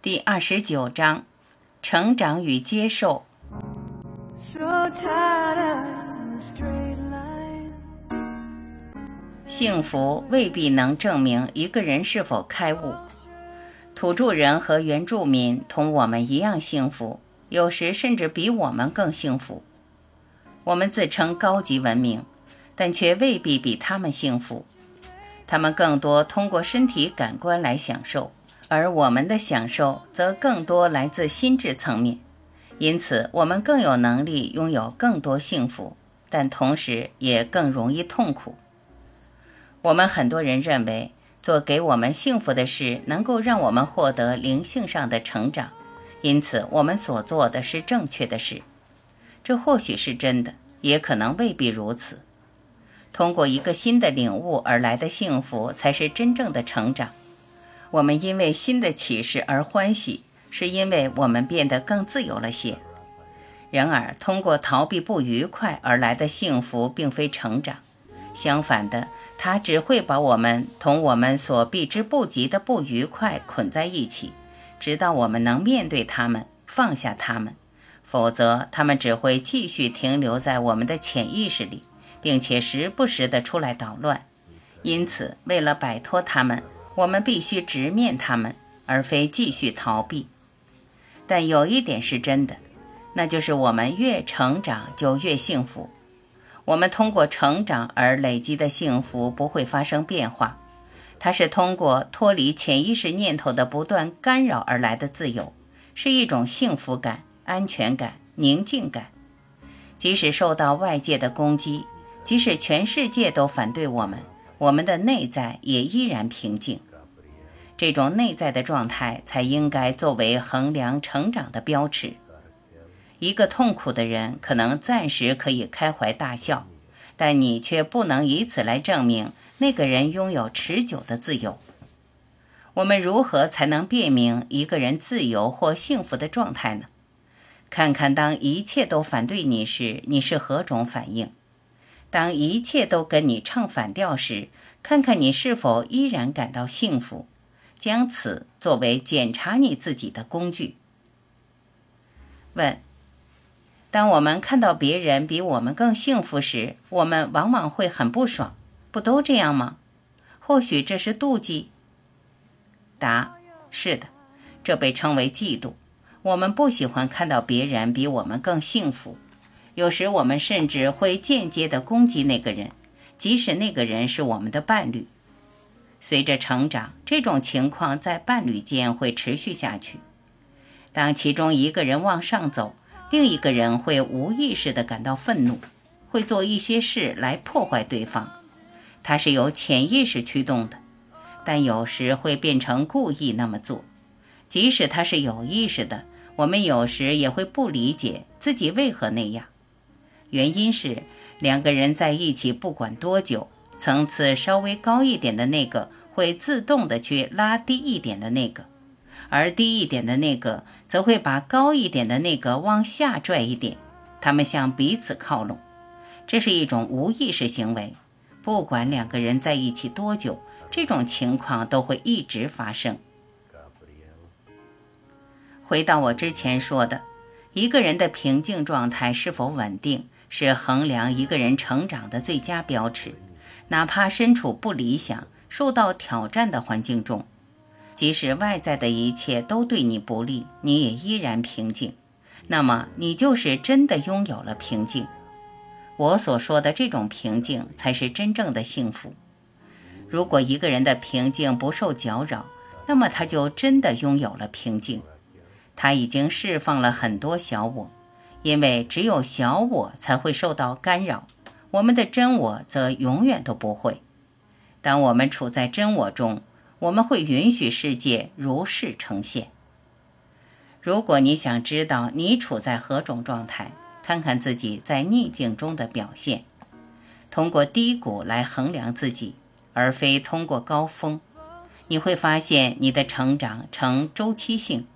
第二十九章：成长与接受。So tired of the straight line. 幸福未必能证明一个人是否开悟。土著人和原住民同我们一样幸福，有时甚至比我们更幸福。我们自称高级文明，但却未必比他们幸福。他们更多通过身体感官来享受，而我们的享受则更多来自心智层面。因此，我们更有能力拥有更多幸福，但同时也更容易痛苦。我们很多人认为，做给我们幸福的事能够让我们获得灵性上的成长，因此我们所做的是正确的事。这或许是真的，也可能未必如此。通过一个新的领悟而来的幸福，才是真正的成长。我们因为新的启示而欢喜，是因为我们变得更自由了些。然而，通过逃避不愉快而来的幸福，并非成长。相反的，它只会把我们同我们所避之不及的不愉快捆在一起，直到我们能面对它们，放下它们。否则，它们只会继续停留在我们的潜意识里，并且时不时地出来捣乱。因此，为了摆脱它们，我们必须直面它们，而非继续逃避。但有一点是真的，那就是我们越成长就越幸福。我们通过成长而累积的幸福不会发生变化，它是通过脱离潜意识念头的不断干扰而来的自由，是一种幸福感、安全感、宁静感。即使受到外界的攻击，即使全世界都反对我们，我们的内在也依然平静。这种内在的状态才应该作为衡量成长的标尺。一个痛苦的人可能暂时可以开怀大笑，但你却不能以此来证明那个人拥有持久的自由。我们如何才能辨明一个人自由或幸福的状态呢？看看当一切都反对你时，你是何种反应；当一切都跟你唱反调时，看看你是否依然感到幸福。将此作为检查你自己的工具。问：当我们看到别人比我们更幸福时，我们往往会很不爽，不都这样吗？或许这是妒忌。答：是的，这被称为嫉妒。我们不喜欢看到别人比我们更幸福，有时我们甚至会间接地攻击那个人，即使那个人是我们的伴侣。随着成长，这种情况在伴侣间会持续下去。当其中一个人往上走，另一个人会无意识地感到愤怒，会做一些事来破坏对方。它是由潜意识驱动的，但有时会变成故意那么做。即使他是有意识的，我们有时也会不理解自己为何那样。原因是两个人在一起不管多久。层次稍微高一点的那个会自动的去拉低一点的那个，而低一点的那个则会把高一点的那个往下拽一点，他们向彼此靠拢。这是一种无意识行为，不管两个人在一起多久，这种情况都会一直发生。回到我之前说的，一个人的平静状态是否稳定，是衡量一个人成长的最佳标尺。哪怕身处不理想、受到挑战的环境中，即使外在的一切都对你不利，你也依然平静。那么，你就是真的拥有了平静。我所说的这种平静，才是真正的幸福。如果一个人的平静不受搅扰，那么他就真的拥有了平静。他已经释放了很多小我，因为只有小我才会受到干扰。我们的真我则永远都不会。当我们处在真我中，我们会允许世界如是呈现。如果你想知道你处在何种状态，看看自己在逆境中的表现，通过低谷来衡量自己，而非通过高峰。你会发现你的成长呈周期性，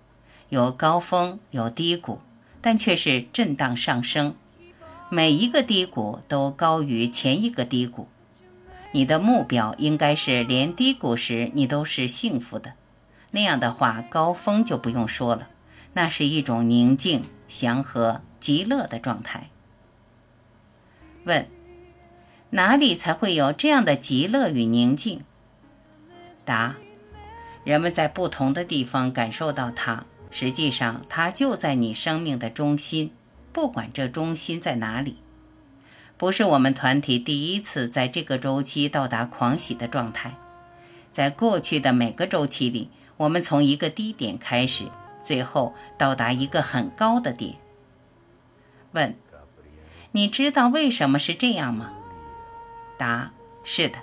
有高峰，有低谷，但却是震荡上升。每一个低谷都高于前一个低谷，你的目标应该是连低谷时你都是幸福的。那样的话，高峰就不用说了，那是一种宁静、祥和、极乐的状态。问：哪里才会有这样的极乐与宁静？答：人们在不同的地方感受到它，实际上它就在你生命的中心，不管这中心在哪里。不是我们团体第一次在这个周期到达狂喜的状态，在过去的每个周期里。我们从一个低点开始，最后到达一个很高的点。问：你知道为什么是这样吗？答：是的。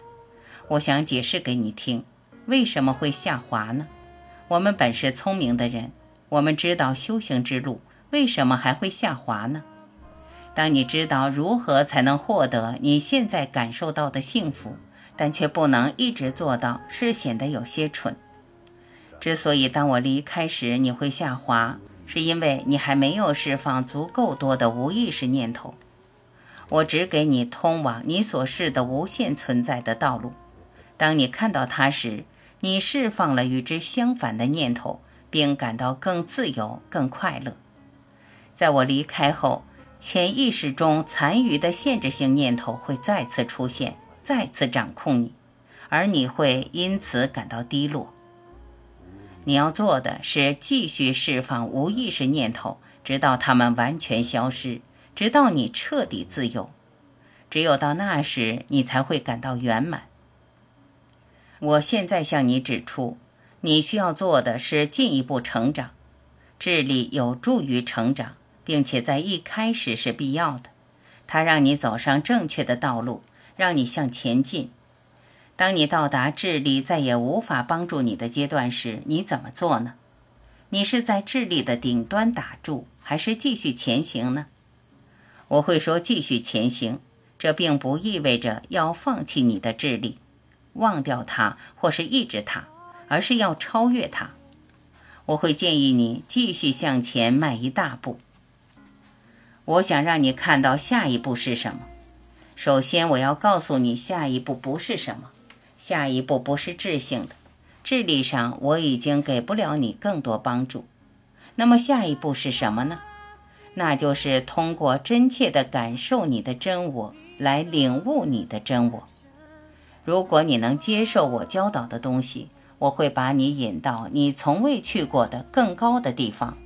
我想解释给你听，为什么会下滑呢？我们本是聪明的人，我们知道修行之路，为什么还会下滑呢？当你知道如何才能获得你现在感受到的幸福，但却不能一直做到，是显得有些蠢。之所以当我离开时你会下滑，是因为你还没有释放足够多的无意识念头。我只给你通往你所示的无限存在的道路。当你看到它时，你释放了与之相反的念头，并感到更自由、更快乐。在我离开后，潜意识中残余的限制性念头会再次出现，再次掌控你，而你会因此感到低落。你要做的是继续释放无意识念头，直到它们完全消失，直到你彻底自由。只有到那时，你才会感到圆满。我现在向你指出，你需要做的是进一步成长。智力有助于成长，并且在一开始是必要的。它让你走上正确的道路，让你向前进。当你到达智力再也无法帮助你的阶段时，你怎么做呢？你是在智力的顶端打住，还是继续前行呢？我会说继续前行，这并不意味着要放弃你的智力，忘掉它或是抑制它，而是要超越它。我会建议你继续向前迈一大步。我想让你看到下一步是什么。首先，我要告诉你下一步不是什么。下一步不是智性的，智力上我已经给不了你更多帮助。那么下一步是什么呢？那就是通过真切的感受你的真我，来领悟你的真我。如果你能接受我教导的东西，我会把你引到你从未去过的更高的地方，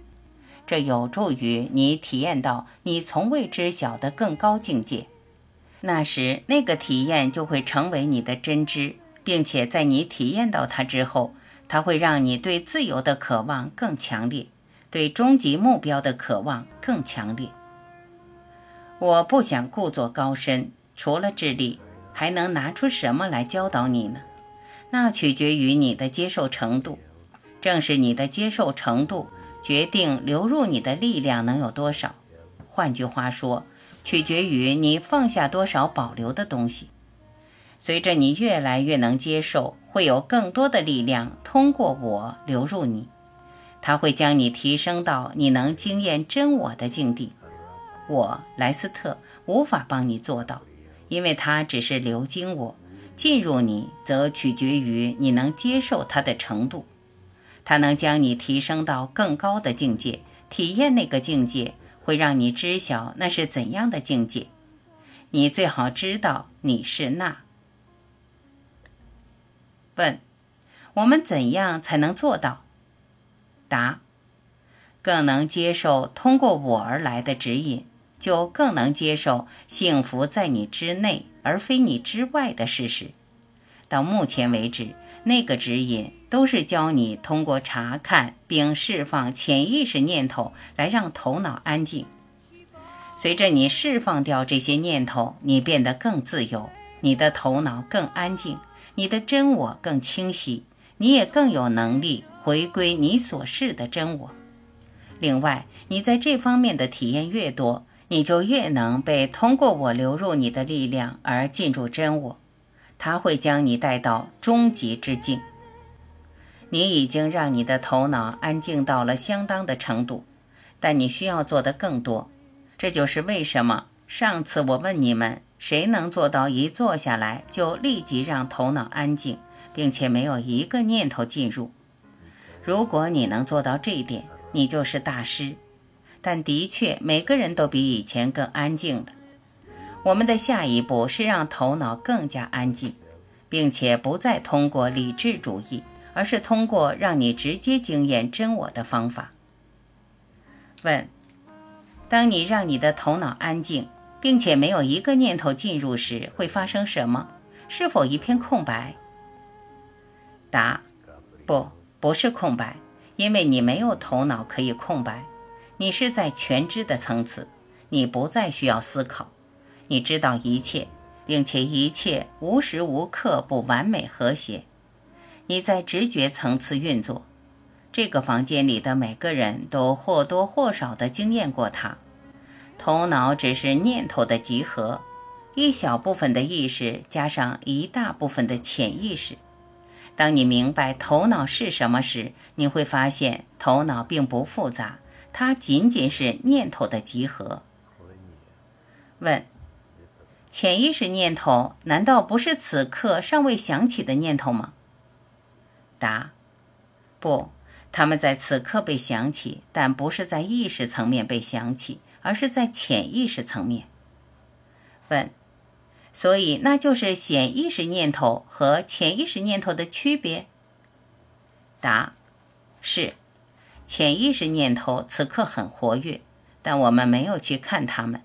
这有助于你体验到你从未知晓的更高境界。那时，那个体验就会成为你的真知。并且在你体验到它之后，它会让你对自由的渴望更强烈，对终极目标的渴望更强烈。我不想故作高深，除了智力，还能拿出什么来教导你呢？那取决于你的接受程度。正是你的接受程度，决定流入你的力量能有多少。换句话说，取决于你放下多少保留的东西。随着你越来越能接受，会有更多的力量通过我流入你，它会将你提升到你能经验真我的境地。我莱斯特无法帮你做到，因为它只是流经我，进入你则取决于你能接受它的程度。它能将你提升到更高的境界，体验那个境界会让你知晓那是怎样的境界。你最好知道你是那。问：我们怎样才能做到？答：更能接受通过我而来的指引，就更能接受幸福在你之内而非你之外的事实。到目前为止，那个指引都是教你通过查看并释放潜意识念头来让头脑安静。随着你释放掉这些念头，你变得更自由，你的头脑更安静。你的真我更清晰，你也更有能力回归你所示的真我。另外，你在这方面的体验越多，你就越能被通过我流入你的力量而进入真我，它会将你带到终极之境。你已经让你的头脑安静到了相当的程度，但你需要做的更多。这就是为什么上次我问你们。谁能做到一坐下来就立即让头脑安静，并且没有一个念头进入？如果你能做到这一点，你就是大师。但的确，每个人都比以前更安静了。我们的下一步是让头脑更加安静，并且不再通过理智主义，而是通过让你直接经验真我的方法。问：当你让你的头脑安静，并且没有一个念头进入时，会发生什么？是否一片空白？答：不，不是空白，因为你没有头脑可以空白。你是在全知的层次，你不再需要思考，你知道一切，并且一切无时无刻不完美和谐。你在直觉层次运作，这个房间里的每个人都或多或少地经验过它。头脑只是念头的集合，一小部分的意识加上一大部分的潜意识。当你明白头脑是什么时，你会发现头脑并不复杂，它仅仅是念头的集合。问：潜意识念头难道不是此刻尚未想起的念头吗？答：不，他们在此刻被想起，但不是在意识层面被想起。而是在潜意识层面。问，所以那就是显意识念头和潜意识念头的区别？答，是，潜意识念头此刻很活跃，但我们没有去看它们。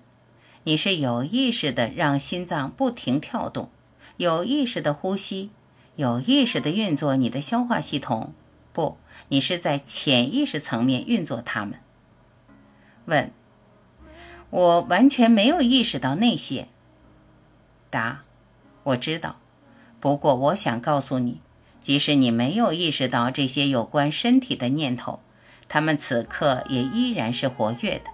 你是有意识的让心脏不停跳动，有意识的呼吸，有意识的运作你的消化系统。不，你是在潜意识层面运作它们。问。我完全没有意识到那些。答：我知道，不过我想告诉你，即使你没有意识到这些有关身体的念头，它们此刻也依然是活跃的。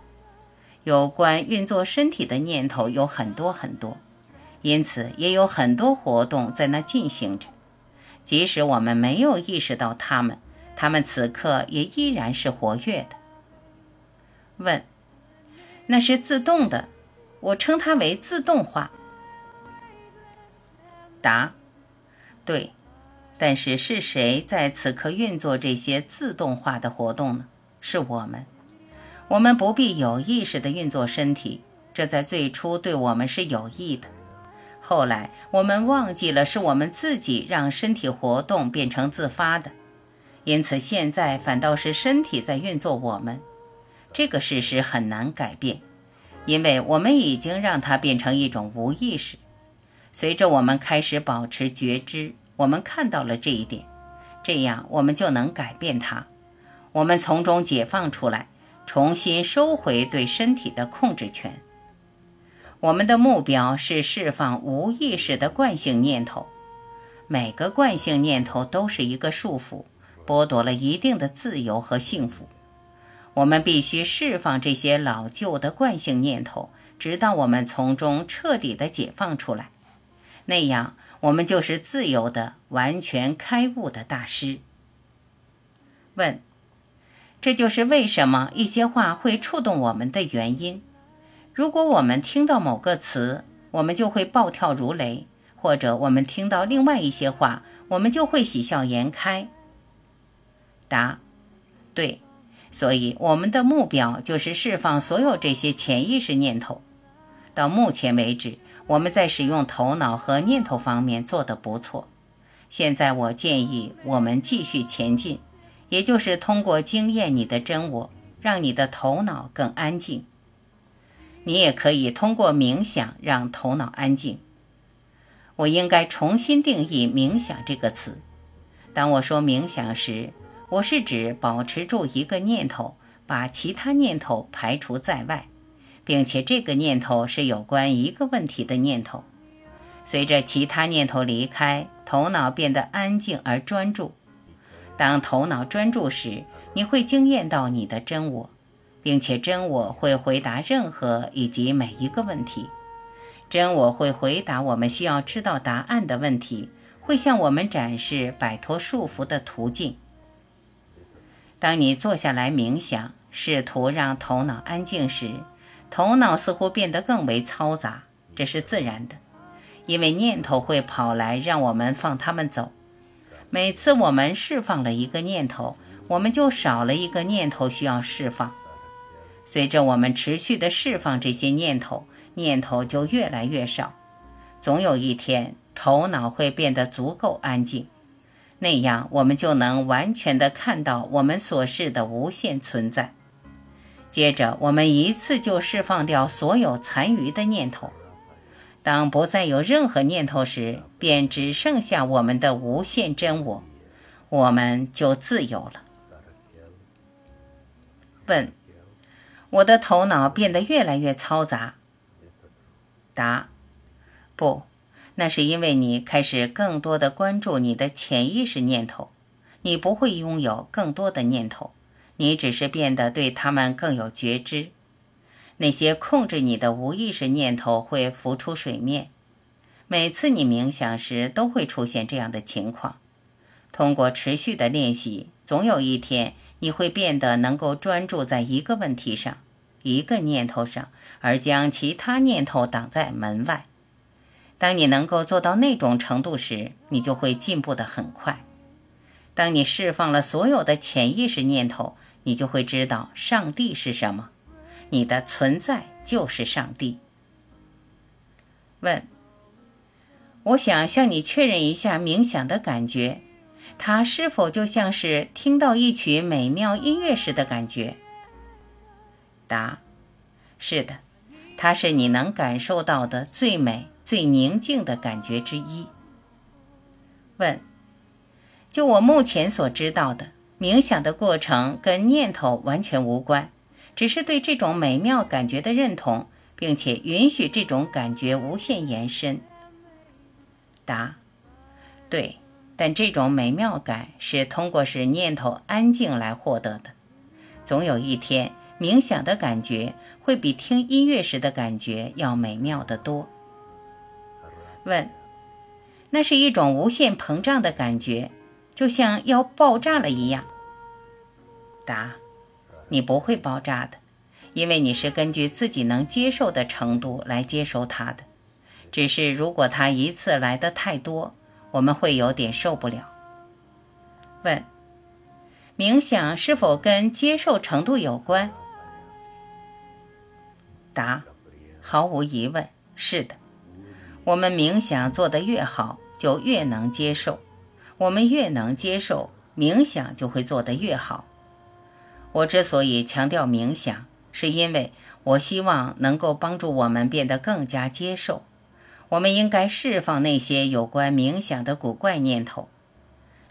有关运作身体的念头有很多很多，因此也有很多活动在那进行着。即使我们没有意识到它们，它们此刻也依然是活跃的。问。那是自动的，我称它为自动化。答：对，但是是谁在此刻运作这些自动化的活动呢？是我们。我们不必有意识地运作身体，这在最初对我们是有益的。后来我们忘记了是我们自己让身体活动变成自发的，因此现在反倒是身体在运作我们。这个事实很难改变，因为我们已经让它变成一种无意识。随着我们开始保持觉知，我们看到了这一点，这样我们就能改变它。我们从中解放出来，重新收回对身体的控制权。我们的目标是释放无意识的惯性念头。每个惯性念头都是一个束缚，剥夺了一定的自由和幸福。我们必须释放这些老旧的惯性念头，直到我们从中彻底的解放出来。那样，我们就是自由的、完全开悟的大师。问：这就是为什么一些话会触动我们的原因。如果我们听到某个词，我们就会暴跳如雷；或者我们听到另外一些话，我们就会喜笑颜开。答：对。所以，我们的目标就是释放所有这些潜意识念头。到目前为止，我们在使用头脑和念头方面做得不错。现在，我建议我们继续前进，也就是通过经验你的真我，让你的头脑更安静。你也可以通过冥想让头脑安静。我应该重新定义“冥想”这个词。当我说冥想时，我是指保持住一个念头，把其他念头排除在外，并且这个念头是有关一个问题的念头。随着其他念头离开，头脑变得安静而专注。当头脑专注时，你会惊艳到你的真我，并且真我会回答任何以及每一个问题。真我会回答我们需要知道答案的问题，会向我们展示摆脱束缚的途径。当你坐下来冥想，试图让头脑安静时，头脑似乎变得更为嘈杂。这是自然的，因为念头会跑来，让我们放他们走。每次我们释放了一个念头，我们就少了一个念头需要释放。随着我们持续的释放这些念头，念头就越来越少。总有一天，头脑会变得足够安静，那样我们就能完全的看到我们所示的无限存在。接着，我们一次就释放掉所有残余的念头。当不再有任何念头时，便只剩下我们的无限真我，我们就自由了。问：我的头脑变得越来越嘈杂。答：不，那是因为你开始更多的关注你的潜意识念头。你不会拥有更多的念头，你只是变得对他们更有觉知。那些控制你的无意识念头会浮出水面。每次你冥想时都会出现这样的情况。通过持续的练习，总有一天你会变得能够专注在一个问题上、一个念头上，而将其他念头挡在门外。当你能够做到那种程度时，你就会进步得很快。当你释放了所有的潜意识念头，你就会知道上帝是什么。你的存在就是上帝。问：我想向你确认一下冥想的感觉，它是否就像是听到一曲美妙音乐时的感觉？答：是的，它是你能感受到的最美、最宁静的感觉之一。问：就我目前所知道的，冥想的过程跟念头完全无关。只是对这种美妙感觉的认同，并且允许这种感觉无限延伸。答：对，但这种美妙感是通过使念头安静来获得的。总有一天，冥想的感觉会比听音乐时的感觉要美妙得多。问：那是一种无限膨胀的感觉，就像要爆炸了一样。答。你不会爆炸的，因为你是根据自己能接受的程度来接收它的。只是如果它一次来的太多，我们会有点受不了。问：冥想是否跟接受程度有关？答：毫无疑问，是的。我们冥想做得越好，就越能接受；我们越能接受，冥想就会做得越好。我之所以强调冥想，是因为我希望能够帮助我们变得更加接受。我们应该释放那些有关冥想的古怪念头。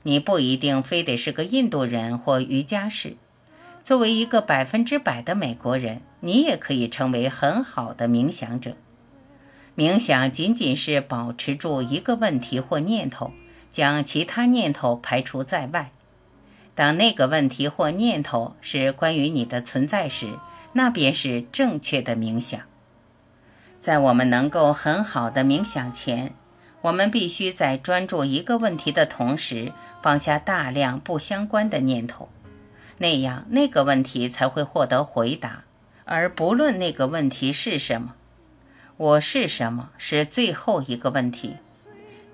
你不一定非得是个印度人或瑜伽士。作为一个百分之百的美国人，你也可以成为很好的冥想者。冥想仅仅是保持住一个问题或念头，将其他念头排除在外。当那个问题或念头是关于你的存在时，那便是正确的冥想。在我们能够很好的冥想前，我们必须在专注一个问题的同时，放下大量不相关的念头，那样那个问题才会获得回答。而不论那个问题是什么，我是什么是最后一个问题。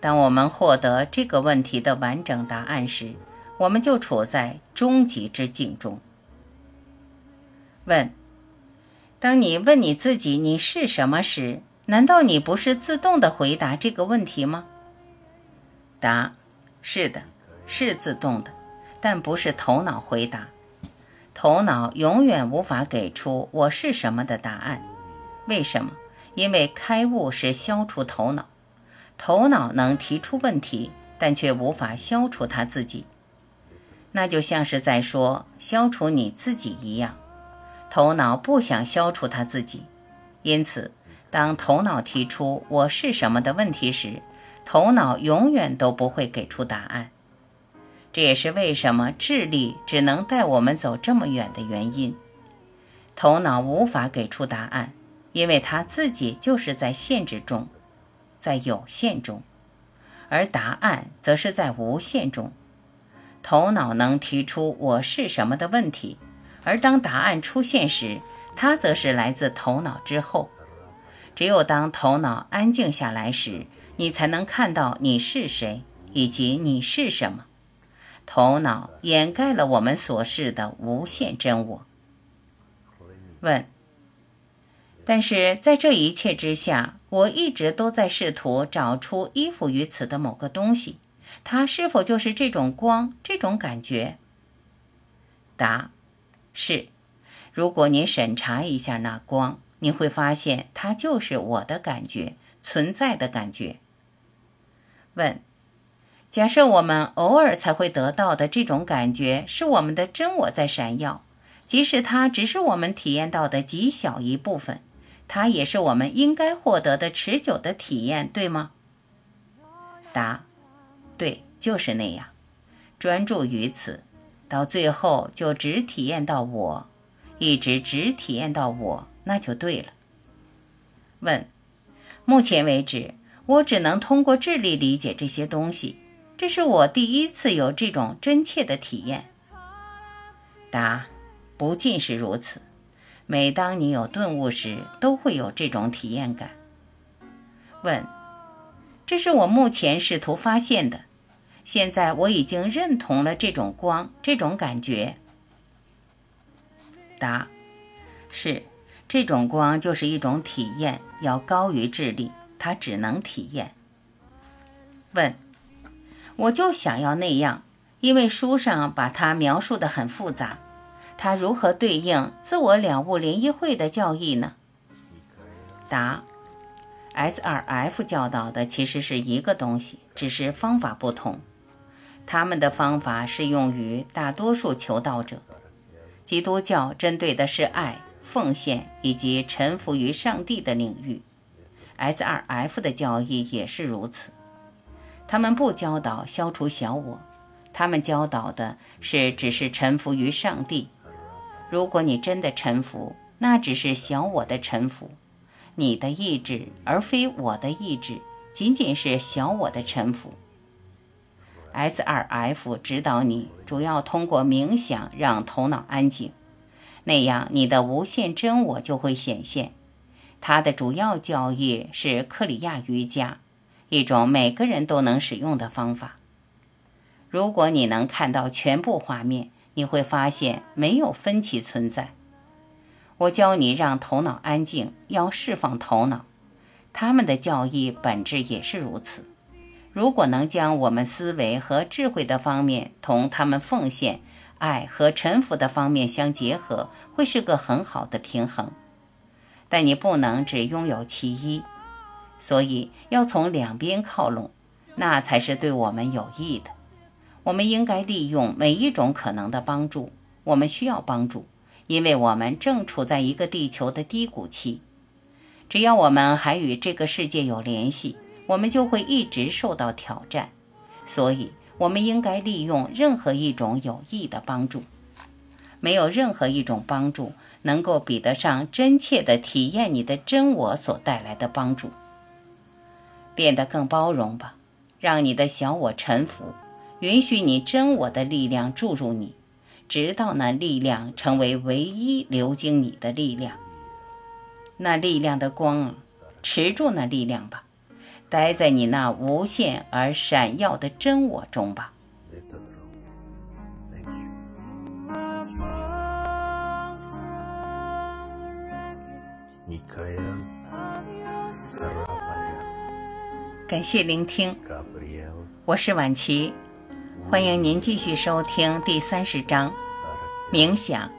当我们获得这个问题的完整答案时，我们就处在终极之境中。问：当你问你自己你是什么时，难道你不是自动的回答这个问题吗？答：是的，是自动的，但不是头脑回答。头脑永远无法给出我是什么的答案。为什么？因为开悟是消除头脑，头脑能提出问题，但却无法消除它自己。那就像是在说消除你自己一样，头脑不想消除他自己，因此，当头脑提出“我是什么”的问题时，头脑永远都不会给出答案。这也是为什么智力只能带我们走这么远的原因。头脑无法给出答案，因为它自己就是在限制中，在有限中，而答案则是在无限中。头脑能提出“我是什么”的问题，而当答案出现时，它则是来自头脑之后。只有当头脑安静下来时，你才能看到你是谁以及你是什么。头脑掩盖了我们所示的无限真我。问：但是在这一切之下，我一直都在试图找出依附于此的某个东西，它是否就是这种光、这种感觉？答：是。如果您审查一下那光，你会发现它就是我的感觉，存在的感觉。问：假设我们偶尔才会得到的这种感觉是我们的真我在闪耀，即使它只是我们体验到的极小一部分，它也是我们应该获得的持久的体验，对吗？答：对，就是那样。专注于此，到最后就只体验到我，一直只体验到我，那就对了。问：目前为止。我只能通过智力理解这些东西，这是我第一次有这种真切的体验。答：不尽是如此。每当你有顿悟时，都会有这种体验感。问：这是我目前试图发现的。现在我已经认同了这种光，这种感觉。答：是，这种光就是一种体验，要高于智力。它只能体验。问，我就想要那样，因为书上把它描述的很复杂。它如何对应自我了悟联谊会的教义呢？答：S2F 教导的其实是一个东西，只是方法不同。他们的方法适用于大多数求道者。基督教针对的是爱、奉献以及臣服于上帝的领域。S2F 的教义也是如此，他们不教导消除小我，他们教导的是只是臣服于上帝。如果你真的臣服，那只是小我的臣服，你的意志而非我的意志，仅仅是小我的臣服。S2F 指导你主要通过冥想让头脑安静，那样你的无限真我就会显现。它的主要教义是克里亚瑜伽，一种每个人都能使用的方法。如果你能看到全部画面，你会发现没有分歧存在。我教你让头脑安静，要释放头脑。他们的教义本质也是如此。如果能将我们思维和智慧的方面同他们奉献、爱和臣服的方面相结合，会是个很好的平衡。但你不能只拥有其一，所以要从两边靠拢，那才是对我们有益的。我们应该利用每一种可能的帮助。我们需要帮助，因为我们正处在一个地球的低谷期。只要我们还与这个世界有联系，我们就会一直受到挑战。所以，我们应该利用任何一种有益的帮助。没有任何一种帮助。能够比得上真切的体验你的真我所带来的帮助。变得更包容吧，让你的小我臣服，允许你真我的力量注入你，直到那力量成为唯一流经你的力量。那力量的光啊，持住那力量吧，待在你那无限而闪耀的真我中吧。感谢聆听，我是晚琪，欢迎您继续收听第三十章冥想。